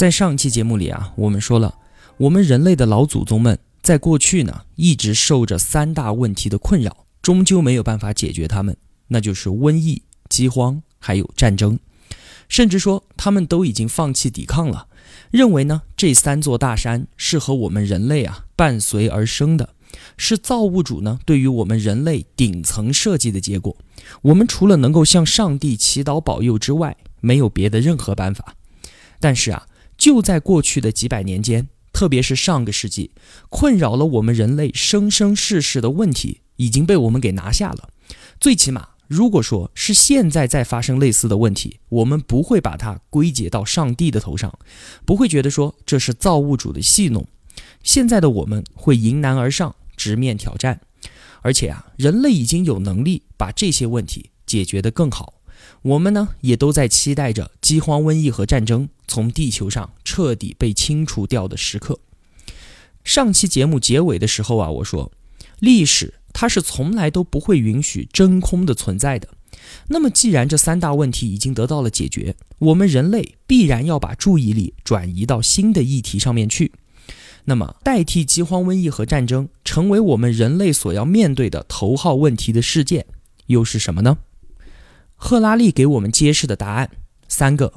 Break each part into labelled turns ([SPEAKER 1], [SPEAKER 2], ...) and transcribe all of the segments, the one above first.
[SPEAKER 1] 在上期节目里啊，我们说了，我们人类的老祖宗们在过去呢，一直受着三大问题的困扰，终究没有办法解决它们，那就是瘟疫、饥荒还有战争，甚至说他们都已经放弃抵抗了，认为呢这三座大山是和我们人类啊伴随而生的，是造物主呢对于我们人类顶层设计的结果，我们除了能够向上帝祈祷保佑之外，没有别的任何办法。但是啊。就在过去的几百年间，特别是上个世纪，困扰了我们人类生生世世的问题已经被我们给拿下了。最起码，如果说是现在再发生类似的问题，我们不会把它归结到上帝的头上，不会觉得说这是造物主的戏弄。现在的我们会迎难而上，直面挑战，而且啊，人类已经有能力把这些问题解决得更好。我们呢，也都在期待着饥荒、瘟疫和战争从地球上彻底被清除掉的时刻。上期节目结尾的时候啊，我说，历史它是从来都不会允许真空的存在的。那么，既然这三大问题已经得到了解决，我们人类必然要把注意力转移到新的议题上面去。那么，代替饥荒、瘟疫和战争成为我们人类所要面对的头号问题的事件，又是什么呢？赫拉利给我们揭示的答案三个：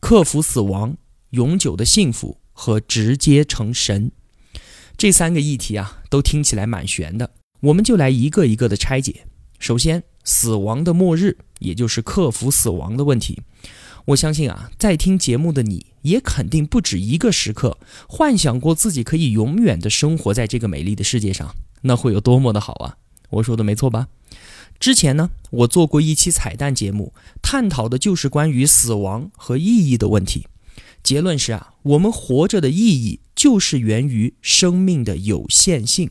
[SPEAKER 1] 克服死亡、永久的幸福和直接成神。这三个议题啊，都听起来蛮悬的。我们就来一个一个的拆解。首先，死亡的末日，也就是克服死亡的问题。我相信啊，在听节目的你也肯定不止一个时刻幻想过自己可以永远的生活在这个美丽的世界上，那会有多么的好啊！我说的没错吧？之前呢，我做过一期彩蛋节目，探讨的就是关于死亡和意义的问题。结论是啊，我们活着的意义就是源于生命的有限性，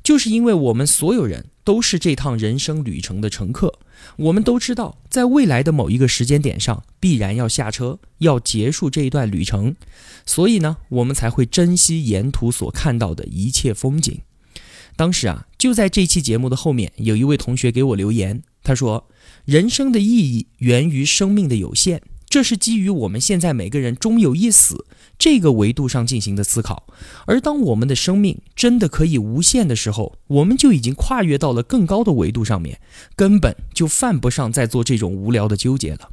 [SPEAKER 1] 就是因为我们所有人都是这趟人生旅程的乘客，我们都知道在未来的某一个时间点上必然要下车，要结束这一段旅程，所以呢，我们才会珍惜沿途所看到的一切风景。当时啊，就在这期节目的后面，有一位同学给我留言，他说：“人生的意义源于生命的有限，这是基于我们现在每个人终有一死这个维度上进行的思考。而当我们的生命真的可以无限的时候，我们就已经跨越到了更高的维度上面，根本就犯不上再做这种无聊的纠结了。”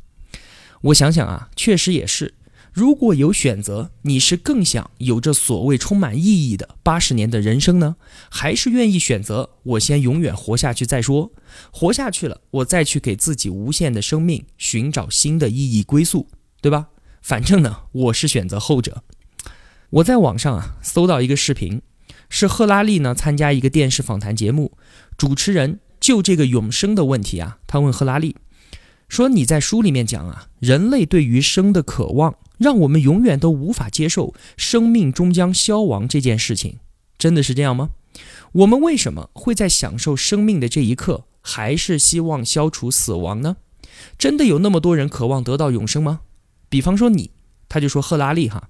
[SPEAKER 1] 我想想啊，确实也是。如果有选择，你是更想有着所谓充满意义的八十年的人生呢，还是愿意选择我先永远活下去再说？活下去了，我再去给自己无限的生命寻找新的意义归宿，对吧？反正呢，我是选择后者。我在网上啊搜到一个视频，是赫拉利呢参加一个电视访谈节目，主持人就这个永生的问题啊，他问赫拉利说：“你在书里面讲啊，人类对于生的渴望。”让我们永远都无法接受生命终将消亡这件事情，真的是这样吗？我们为什么会在享受生命的这一刻，还是希望消除死亡呢？真的有那么多人渴望得到永生吗？比方说你，他就说赫拉利哈，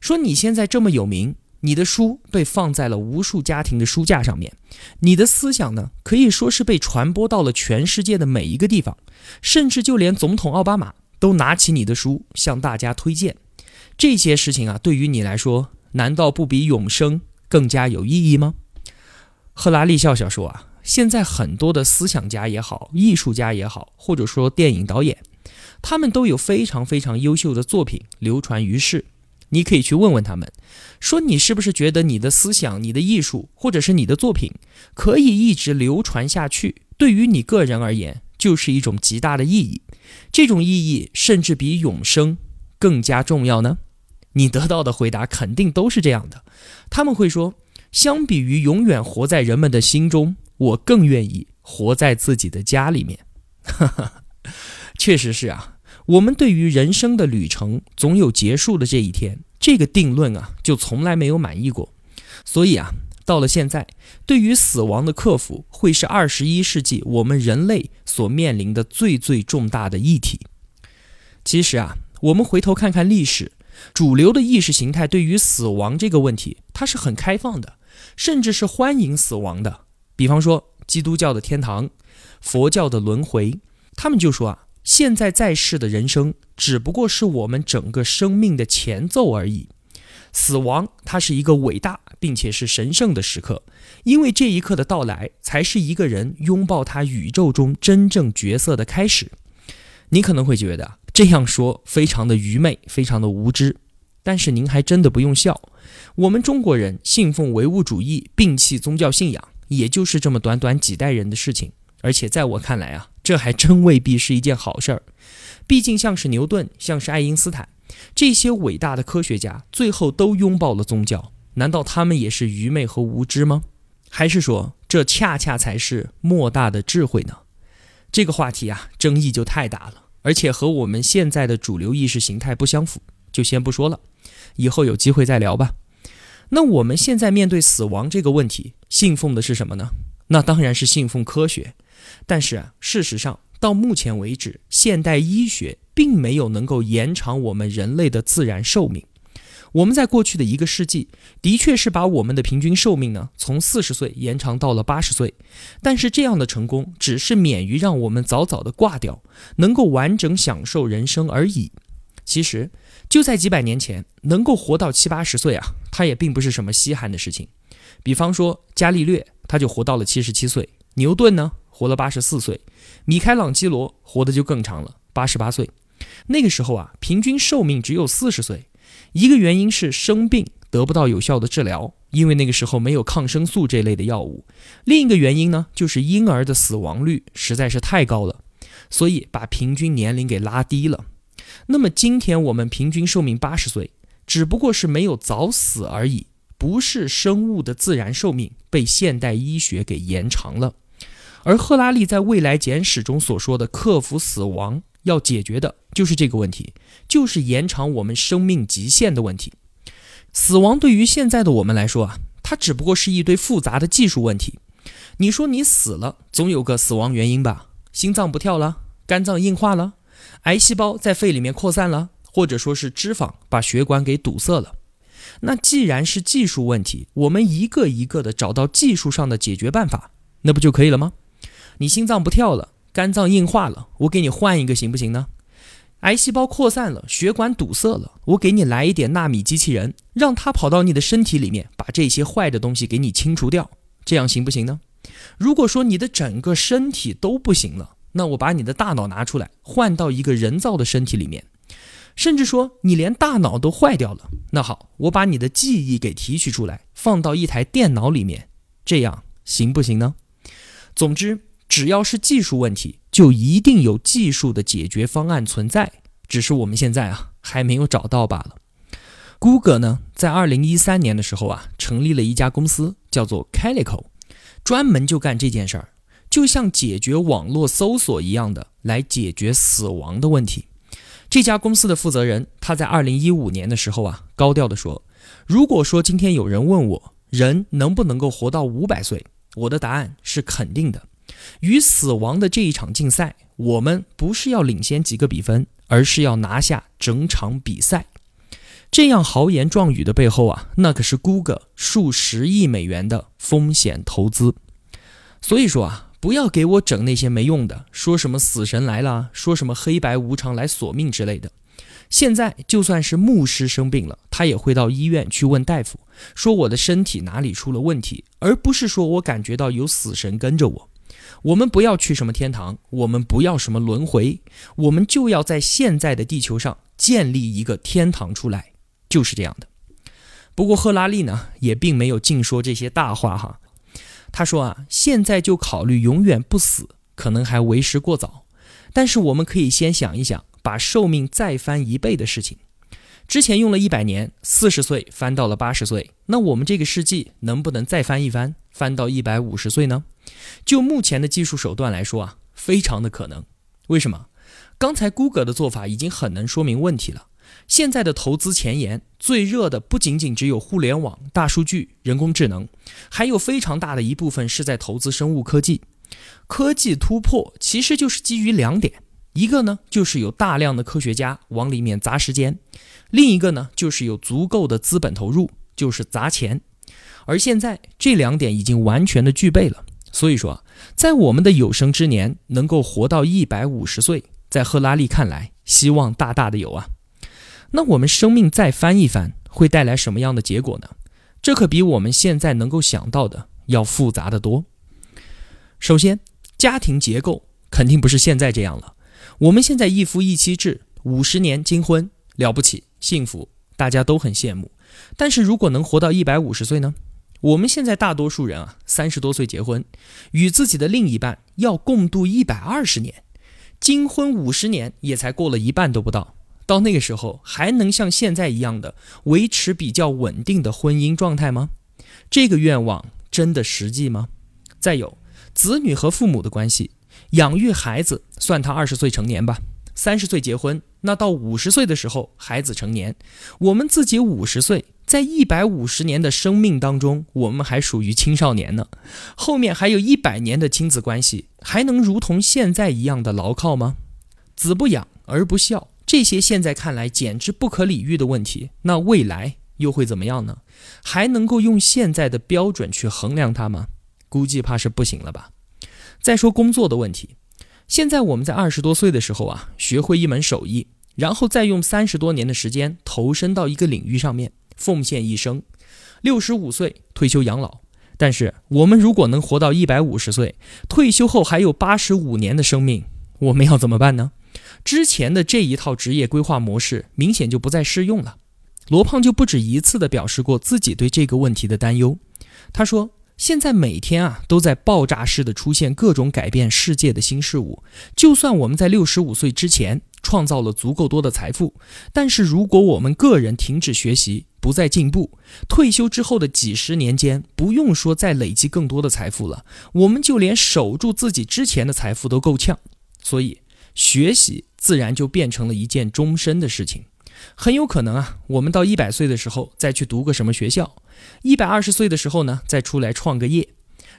[SPEAKER 1] 说你现在这么有名，你的书被放在了无数家庭的书架上面，你的思想呢，可以说是被传播到了全世界的每一个地方，甚至就连总统奥巴马。都拿起你的书向大家推荐，这些事情啊，对于你来说，难道不比永生更加有意义吗？赫拉利笑笑说啊，现在很多的思想家也好，艺术家也好，或者说电影导演，他们都有非常非常优秀的作品流传于世。你可以去问问他们，说你是不是觉得你的思想、你的艺术，或者是你的作品，可以一直流传下去？对于你个人而言，就是一种极大的意义。这种意义甚至比永生更加重要呢？你得到的回答肯定都是这样的。他们会说，相比于永远活在人们的心中，我更愿意活在自己的家里面。确实是啊，我们对于人生的旅程总有结束的这一天，这个定论啊，就从来没有满意过。所以啊，到了现在，对于死亡的克服，会是二十一世纪我们人类所面临的最最重大的议题。其实啊，我们回头看看历史，主流的意识形态对于死亡这个问题，它是很开放的，甚至是欢迎死亡的。比方说，基督教的天堂，佛教的轮回，他们就说啊，现在在世的人生只不过是我们整个生命的前奏而已。死亡，它是一个伟大并且是神圣的时刻，因为这一刻的到来，才是一个人拥抱他宇宙中真正角色的开始。你可能会觉得这样说非常的愚昧，非常的无知，但是您还真的不用笑。我们中国人信奉唯物主义，摒弃宗教信仰，也就是这么短短几代人的事情。而且在我看来啊，这还真未必是一件好事儿。毕竟像是牛顿，像是爱因斯坦。这些伟大的科学家最后都拥抱了宗教，难道他们也是愚昧和无知吗？还是说这恰恰才是莫大的智慧呢？这个话题啊，争议就太大了，而且和我们现在的主流意识形态不相符，就先不说了，以后有机会再聊吧。那我们现在面对死亡这个问题，信奉的是什么呢？那当然是信奉科学，但是啊，事实上。到目前为止，现代医学并没有能够延长我们人类的自然寿命。我们在过去的一个世纪，的确是把我们的平均寿命呢从四十岁延长到了八十岁。但是这样的成功只是免于让我们早早的挂掉，能够完整享受人生而已。其实就在几百年前，能够活到七八十岁啊，它也并不是什么稀罕的事情。比方说伽利略，他就活到了七十七岁；牛顿呢？活了八十四岁，米开朗基罗活得就更长了，八十八岁。那个时候啊，平均寿命只有四十岁。一个原因是生病得不到有效的治疗，因为那个时候没有抗生素这类的药物。另一个原因呢，就是婴儿的死亡率实在是太高了，所以把平均年龄给拉低了。那么今天我们平均寿命八十岁，只不过是没有早死而已，不是生物的自然寿命被现代医学给延长了。而赫拉利在《未来简史》中所说的克服死亡，要解决的就是这个问题，就是延长我们生命极限的问题。死亡对于现在的我们来说啊，它只不过是一堆复杂的技术问题。你说你死了，总有个死亡原因吧？心脏不跳了，肝脏硬化了，癌细胞在肺里面扩散了，或者说是脂肪把血管给堵塞了。那既然是技术问题，我们一个一个的找到技术上的解决办法，那不就可以了吗？你心脏不跳了，肝脏硬化了，我给你换一个行不行呢？癌细胞扩散了，血管堵塞了，我给你来一点纳米机器人，让它跑到你的身体里面，把这些坏的东西给你清除掉，这样行不行呢？如果说你的整个身体都不行了，那我把你的大脑拿出来，换到一个人造的身体里面，甚至说你连大脑都坏掉了，那好，我把你的记忆给提取出来，放到一台电脑里面，这样行不行呢？总之。只要是技术问题，就一定有技术的解决方案存在，只是我们现在啊还没有找到罢了。谷歌呢，在二零一三年的时候啊，成立了一家公司，叫做 Calico，专门就干这件事儿，就像解决网络搜索一样的来解决死亡的问题。这家公司的负责人他在二零一五年的时候啊，高调的说：“如果说今天有人问我人能不能够活到五百岁，我的答案是肯定的。”与死亡的这一场竞赛，我们不是要领先几个比分，而是要拿下整场比赛。这样豪言壮语的背后啊，那可是 Google 数十亿美元的风险投资。所以说啊，不要给我整那些没用的，说什么死神来了，说什么黑白无常来索命之类的。现在就算是牧师生病了，他也会到医院去问大夫，说我的身体哪里出了问题，而不是说我感觉到有死神跟着我。我们不要去什么天堂，我们不要什么轮回，我们就要在现在的地球上建立一个天堂出来，就是这样的。不过赫拉利呢，也并没有净说这些大话哈。他说啊，现在就考虑永远不死，可能还为时过早。但是我们可以先想一想，把寿命再翻一倍的事情。之前用了一百年，四十岁翻到了八十岁，那我们这个世纪能不能再翻一番，翻到一百五十岁呢？就目前的技术手段来说啊，非常的可能。为什么？刚才谷歌的做法已经很能说明问题了。现在的投资前沿最热的不仅仅只有互联网、大数据、人工智能，还有非常大的一部分是在投资生物科技。科技突破其实就是基于两点，一个呢就是有大量的科学家往里面砸时间，另一个呢就是有足够的资本投入，就是砸钱。而现在这两点已经完全的具备了，所以说，在我们的有生之年能够活到一百五十岁，在赫拉利看来，希望大大的有啊。那我们生命再翻一翻，会带来什么样的结果呢？这可比我们现在能够想到的要复杂的多。首先，家庭结构肯定不是现在这样了。我们现在一夫一妻制，五十年金婚，了不起，幸福，大家都很羡慕。但是如果能活到一百五十岁呢？我们现在大多数人啊，三十多岁结婚，与自己的另一半要共度一百二十年，金婚五十年也才过了一半都不到。到那个时候，还能像现在一样的维持比较稳定的婚姻状态吗？这个愿望真的实际吗？再有，子女和父母的关系，养育孩子，算他二十岁成年吧，三十岁结婚，那到五十岁的时候，孩子成年，我们自己五十岁。在一百五十年的生命当中，我们还属于青少年呢。后面还有一百年的亲子关系，还能如同现在一样的牢靠吗？子不养儿不孝，这些现在看来简直不可理喻的问题，那未来又会怎么样呢？还能够用现在的标准去衡量它吗？估计怕是不行了吧。再说工作的问题，现在我们在二十多岁的时候啊，学会一门手艺，然后再用三十多年的时间投身到一个领域上面。奉献一生，六十五岁退休养老。但是我们如果能活到一百五十岁，退休后还有八十五年的生命，我们要怎么办呢？之前的这一套职业规划模式明显就不再适用了。罗胖就不止一次地表示过自己对这个问题的担忧。他说：“现在每天啊都在爆炸式的出现各种改变世界的新事物，就算我们在六十五岁之前创造了足够多的财富，但是如果我们个人停止学习，不再进步，退休之后的几十年间，不用说再累积更多的财富了，我们就连守住自己之前的财富都够呛。所以，学习自然就变成了一件终身的事情。很有可能啊，我们到一百岁的时候再去读个什么学校，一百二十岁的时候呢，再出来创个业。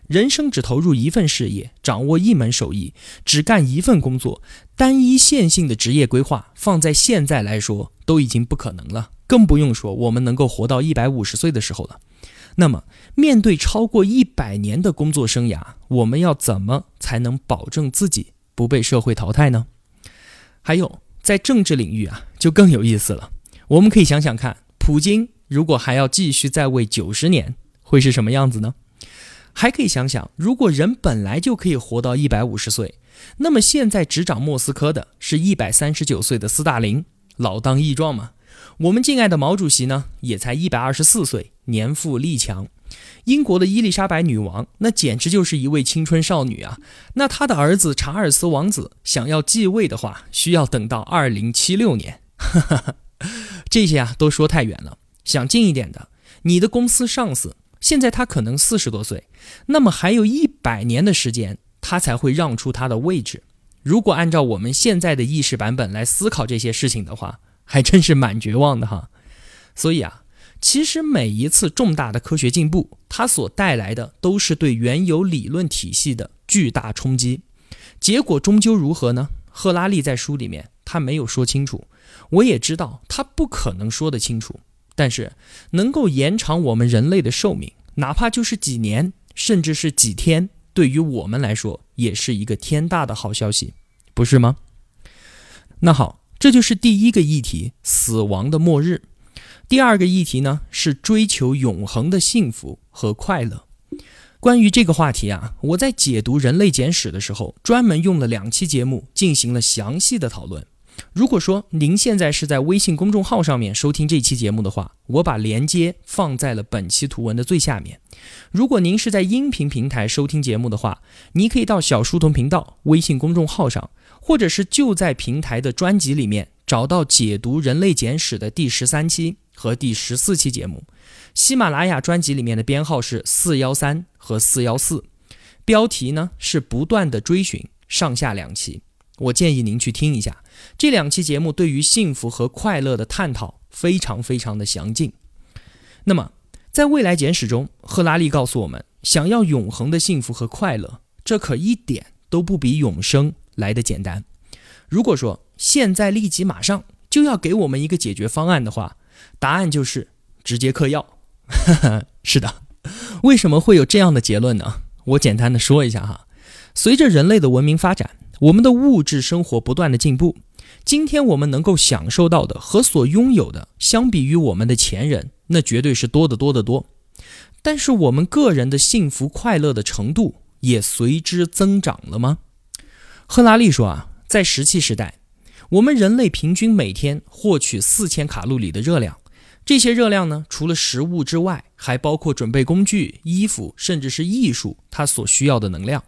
[SPEAKER 1] 人生只投入一份事业，掌握一门手艺，只干一份工作，单一线性的职业规划，放在现在来说都已经不可能了。更不用说我们能够活到一百五十岁的时候了。那么，面对超过一百年的工作生涯，我们要怎么才能保证自己不被社会淘汰呢？还有，在政治领域啊，就更有意思了。我们可以想想看，普京如果还要继续在位九十年，会是什么样子呢？还可以想想，如果人本来就可以活到一百五十岁，那么现在执掌莫斯科的是一百三十九岁的斯大林，老当益壮嘛。我们敬爱的毛主席呢，也才一百二十四岁，年富力强。英国的伊丽莎白女王，那简直就是一位青春少女啊。那她的儿子查尔斯王子想要继位的话，需要等到二零七六年。这些啊，都说太远了。想近一点的，你的公司上司现在他可能四十多岁，那么还有一百年的时间，他才会让出他的位置。如果按照我们现在的意识版本来思考这些事情的话，还真是蛮绝望的哈，所以啊，其实每一次重大的科学进步，它所带来的都是对原有理论体系的巨大冲击。结果终究如何呢？赫拉利在书里面他没有说清楚，我也知道他不可能说得清楚。但是能够延长我们人类的寿命，哪怕就是几年，甚至是几天，对于我们来说也是一个天大的好消息，不是吗？那好。这就是第一个议题，死亡的末日。第二个议题呢，是追求永恒的幸福和快乐。关于这个话题啊，我在解读《人类简史》的时候，专门用了两期节目进行了详细的讨论。如果说您现在是在微信公众号上面收听这期节目的话，我把链接放在了本期图文的最下面。如果您是在音频平台收听节目的话，你可以到小书童频道微信公众号上。或者是就在平台的专辑里面找到解读《人类简史》的第十三期和第十四期节目，喜马拉雅专辑里面的编号是四幺三和四幺四，标题呢是不断的追寻，上下两期。我建议您去听一下这两期节目，对于幸福和快乐的探讨非常非常的详尽。那么，在未来简史中，赫拉利告诉我们，想要永恒的幸福和快乐，这可一点都不比永生来的简单。如果说现在立即马上就要给我们一个解决方案的话，答案就是直接嗑药。是的，为什么会有这样的结论呢？我简单的说一下哈。随着人类的文明发展，我们的物质生活不断的进步，今天我们能够享受到的和所拥有的，相比于我们的前人，那绝对是多得多得多。但是我们个人的幸福快乐的程度也随之增长了吗？赫拉利说啊，在石器时代，我们人类平均每天获取四千卡路里的热量。这些热量呢，除了食物之外，还包括准备工具、衣服，甚至是艺术它所需要的能量。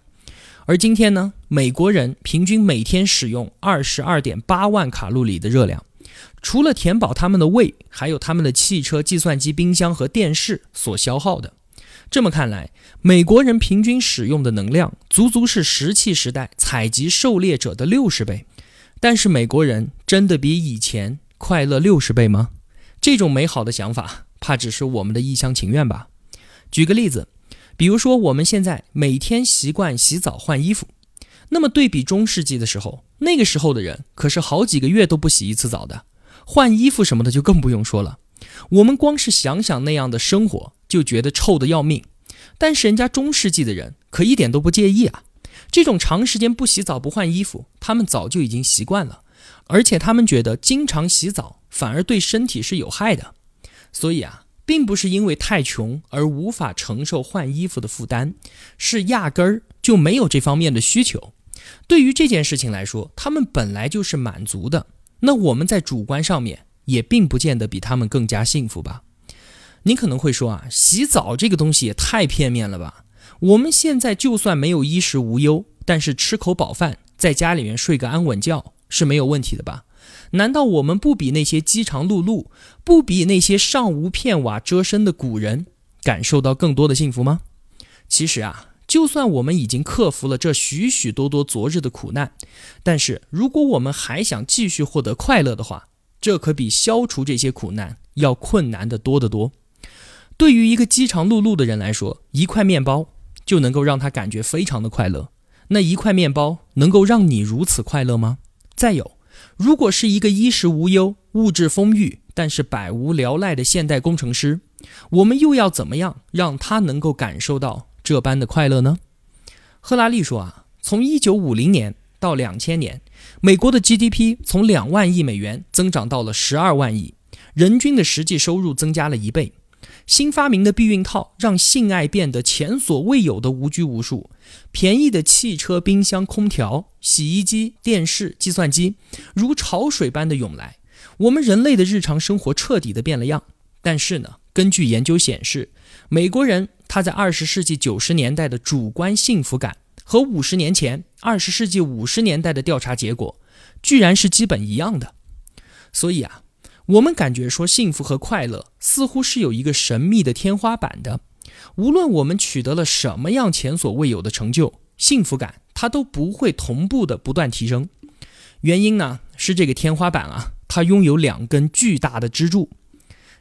[SPEAKER 1] 而今天呢，美国人平均每天使用二十二点八万卡路里的热量，除了填饱他们的胃，还有他们的汽车、计算机、冰箱和电视所消耗的。这么看来，美国人平均使用的能量足足是石器时代采集狩猎者的六十倍。但是，美国人真的比以前快乐六十倍吗？这种美好的想法，怕只是我们的一厢情愿吧。举个例子，比如说我们现在每天习惯洗澡换衣服，那么对比中世纪的时候，那个时候的人可是好几个月都不洗一次澡的，换衣服什么的就更不用说了。我们光是想想那样的生活，就觉得臭的要命。但是人家中世纪的人可一点都不介意啊，这种长时间不洗澡不换衣服，他们早就已经习惯了，而且他们觉得经常洗澡。反而对身体是有害的，所以啊，并不是因为太穷而无法承受换衣服的负担，是压根儿就没有这方面的需求。对于这件事情来说，他们本来就是满足的。那我们在主观上面也并不见得比他们更加幸福吧？你可能会说啊，洗澡这个东西也太片面了吧？我们现在就算没有衣食无忧，但是吃口饱饭，在家里面睡个安稳觉是没有问题的吧？难道我们不比那些饥肠辘辘、不比那些上无片瓦遮身的古人感受到更多的幸福吗？其实啊，就算我们已经克服了这许许多多昨日的苦难，但是如果我们还想继续获得快乐的话，这可比消除这些苦难要困难的多得多。对于一个饥肠辘辘的人来说，一块面包就能够让他感觉非常的快乐。那一块面包能够让你如此快乐吗？再有。如果是一个衣食无忧、物质丰裕，但是百无聊赖的现代工程师，我们又要怎么样让他能够感受到这般的快乐呢？赫拉利说啊，从一九五零年到两千年，美国的 GDP 从两万亿美元增长到了十二万亿，人均的实际收入增加了一倍。新发明的避孕套让性爱变得前所未有的无拘无束，便宜的汽车、冰箱、空调、洗衣机、电视、计算机如潮水般的涌来，我们人类的日常生活彻底的变了样。但是呢，根据研究显示，美国人他在二十世纪九十年代的主观幸福感和五十年前二十世纪五十年代的调查结果，居然是基本一样的。所以啊。我们感觉说幸福和快乐似乎是有一个神秘的天花板的，无论我们取得了什么样前所未有的成就，幸福感它都不会同步的不断提升。原因呢是这个天花板啊，它拥有两根巨大的支柱，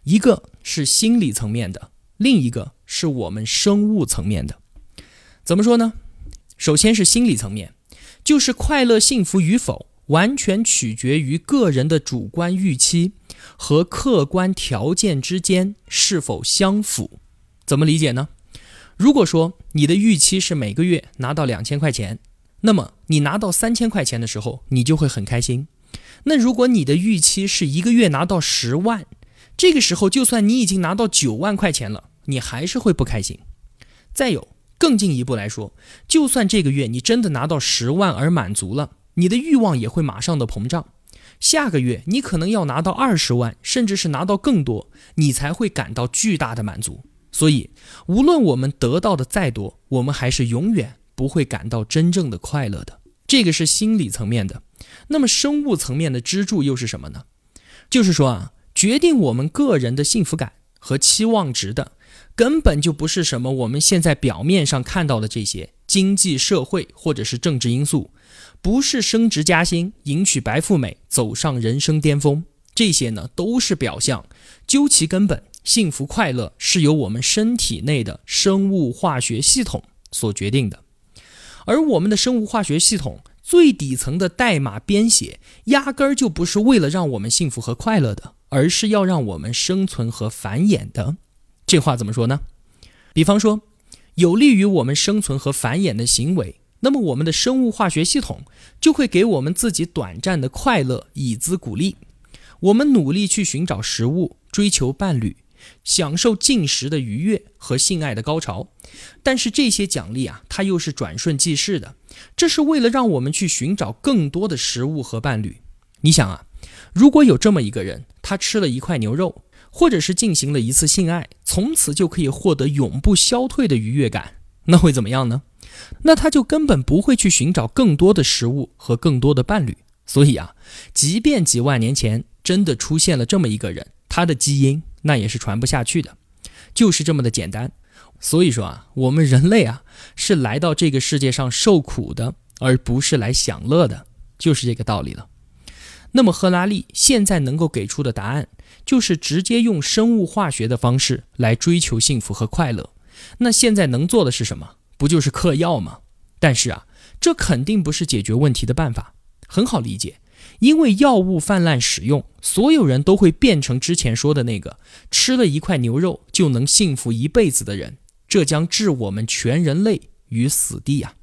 [SPEAKER 1] 一个是心理层面的，另一个是我们生物层面的。怎么说呢？首先是心理层面，就是快乐幸福与否。完全取决于个人的主观预期和客观条件之间是否相符。怎么理解呢？如果说你的预期是每个月拿到两千块钱，那么你拿到三千块钱的时候，你就会很开心。那如果你的预期是一个月拿到十万，这个时候就算你已经拿到九万块钱了，你还是会不开心。再有更进一步来说，就算这个月你真的拿到十万而满足了。你的欲望也会马上的膨胀，下个月你可能要拿到二十万，甚至是拿到更多，你才会感到巨大的满足。所以，无论我们得到的再多，我们还是永远不会感到真正的快乐的。这个是心理层面的。那么，生物层面的支柱又是什么呢？就是说啊，决定我们个人的幸福感和期望值的，根本就不是什么我们现在表面上看到的这些经济社会或者是政治因素。不是升职加薪、迎娶白富美、走上人生巅峰，这些呢都是表象。究其根本，幸福快乐是由我们身体内的生物化学系统所决定的。而我们的生物化学系统最底层的代码编写，压根儿就不是为了让我们幸福和快乐的，而是要让我们生存和繁衍的。这话怎么说呢？比方说，有利于我们生存和繁衍的行为，那么我们的生物化学系统就会给我们自己短暂的快乐以资鼓励。我们努力去寻找食物，追求伴侣。享受进食的愉悦和性爱的高潮，但是这些奖励啊，它又是转瞬即逝的。这是为了让我们去寻找更多的食物和伴侣。你想啊，如果有这么一个人，他吃了一块牛肉，或者是进行了一次性爱，从此就可以获得永不消退的愉悦感，那会怎么样呢？那他就根本不会去寻找更多的食物和更多的伴侣。所以啊，即便几万年前真的出现了这么一个人，他的基因。那也是传不下去的，就是这么的简单。所以说啊，我们人类啊是来到这个世界上受苦的，而不是来享乐的，就是这个道理了。那么赫拉利现在能够给出的答案，就是直接用生物化学的方式来追求幸福和快乐。那现在能做的是什么？不就是嗑药吗？但是啊，这肯定不是解决问题的办法。很好理解。因为药物泛滥使用，所有人都会变成之前说的那个吃了一块牛肉就能幸福一辈子的人，这将置我们全人类于死地呀！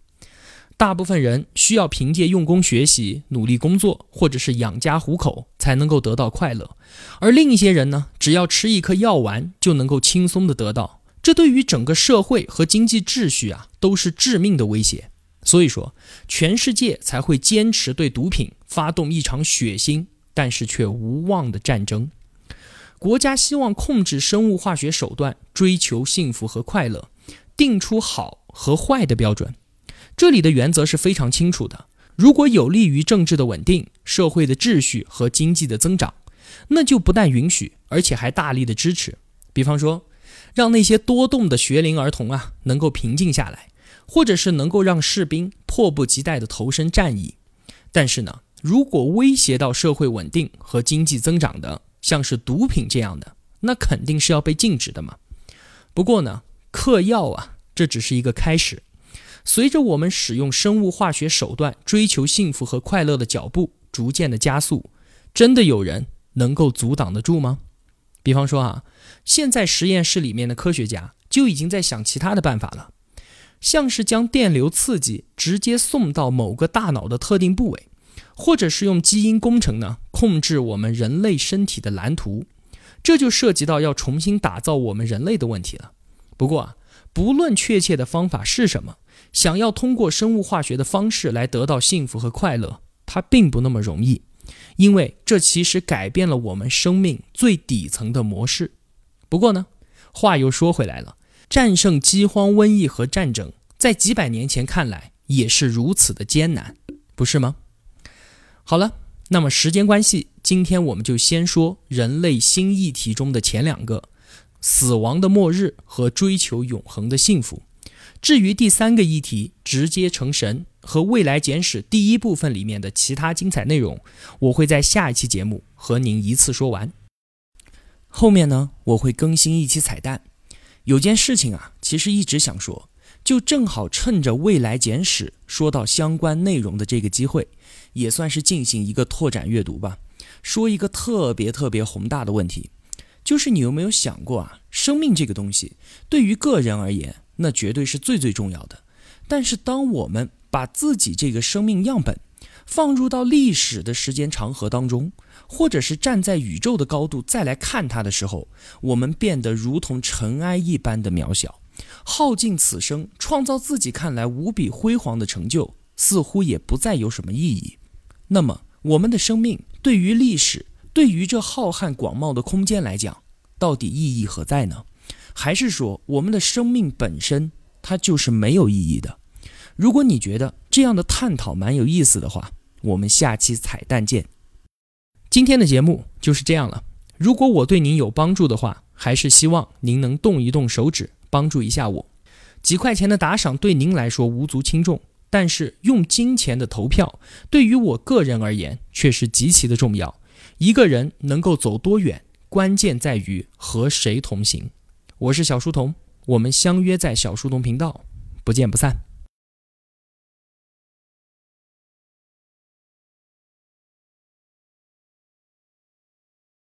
[SPEAKER 1] 大部分人需要凭借用功学习、努力工作，或者是养家糊口，才能够得到快乐；而另一些人呢，只要吃一颗药丸就能够轻松的得到，这对于整个社会和经济秩序啊，都是致命的威胁。所以说，全世界才会坚持对毒品发动一场血腥但是却无望的战争。国家希望控制生物化学手段，追求幸福和快乐，定出好和坏的标准。这里的原则是非常清楚的：如果有利于政治的稳定、社会的秩序和经济的增长，那就不但允许，而且还大力的支持。比方说，让那些多动的学龄儿童啊，能够平静下来。或者是能够让士兵迫不及待地投身战役，但是呢，如果威胁到社会稳定和经济增长的，像是毒品这样的，那肯定是要被禁止的嘛。不过呢，嗑药啊，这只是一个开始。随着我们使用生物化学手段追求幸福和快乐的脚步逐渐的加速，真的有人能够阻挡得住吗？比方说啊，现在实验室里面的科学家就已经在想其他的办法了。像是将电流刺激直接送到某个大脑的特定部位，或者是用基因工程呢控制我们人类身体的蓝图，这就涉及到要重新打造我们人类的问题了。不过啊，不论确切的方法是什么，想要通过生物化学的方式来得到幸福和快乐，它并不那么容易，因为这其实改变了我们生命最底层的模式。不过呢，话又说回来了。战胜饥荒、瘟疫和战争，在几百年前看来也是如此的艰难，不是吗？好了，那么时间关系，今天我们就先说人类新议题中的前两个：死亡的末日和追求永恒的幸福。至于第三个议题——直接成神和未来简史第一部分里面的其他精彩内容，我会在下一期节目和您一次说完。后面呢，我会更新一期彩蛋。有件事情啊，其实一直想说，就正好趁着未来简史说到相关内容的这个机会，也算是进行一个拓展阅读吧。说一个特别特别宏大的问题，就是你有没有想过啊？生命这个东西，对于个人而言，那绝对是最最重要的。但是当我们把自己这个生命样本放入到历史的时间长河当中，或者是站在宇宙的高度再来看它的时候，我们变得如同尘埃一般的渺小，耗尽此生创造自己看来无比辉煌的成就，似乎也不再有什么意义。那么，我们的生命对于历史，对于这浩瀚广袤的空间来讲，到底意义何在呢？还是说，我们的生命本身它就是没有意义的？如果你觉得这样的探讨蛮有意思的话，我们下期彩蛋见。今天的节目就是这样了。如果我对您有帮助的话，还是希望您能动一动手指，帮助一下我。几块钱的打赏对您来说无足轻重，但是用金钱的投票对于我个人而言却是极其的重要。一个人能够走多远，关键在于和谁同行。我是小书童，我们相约在小书童频道，不见不散。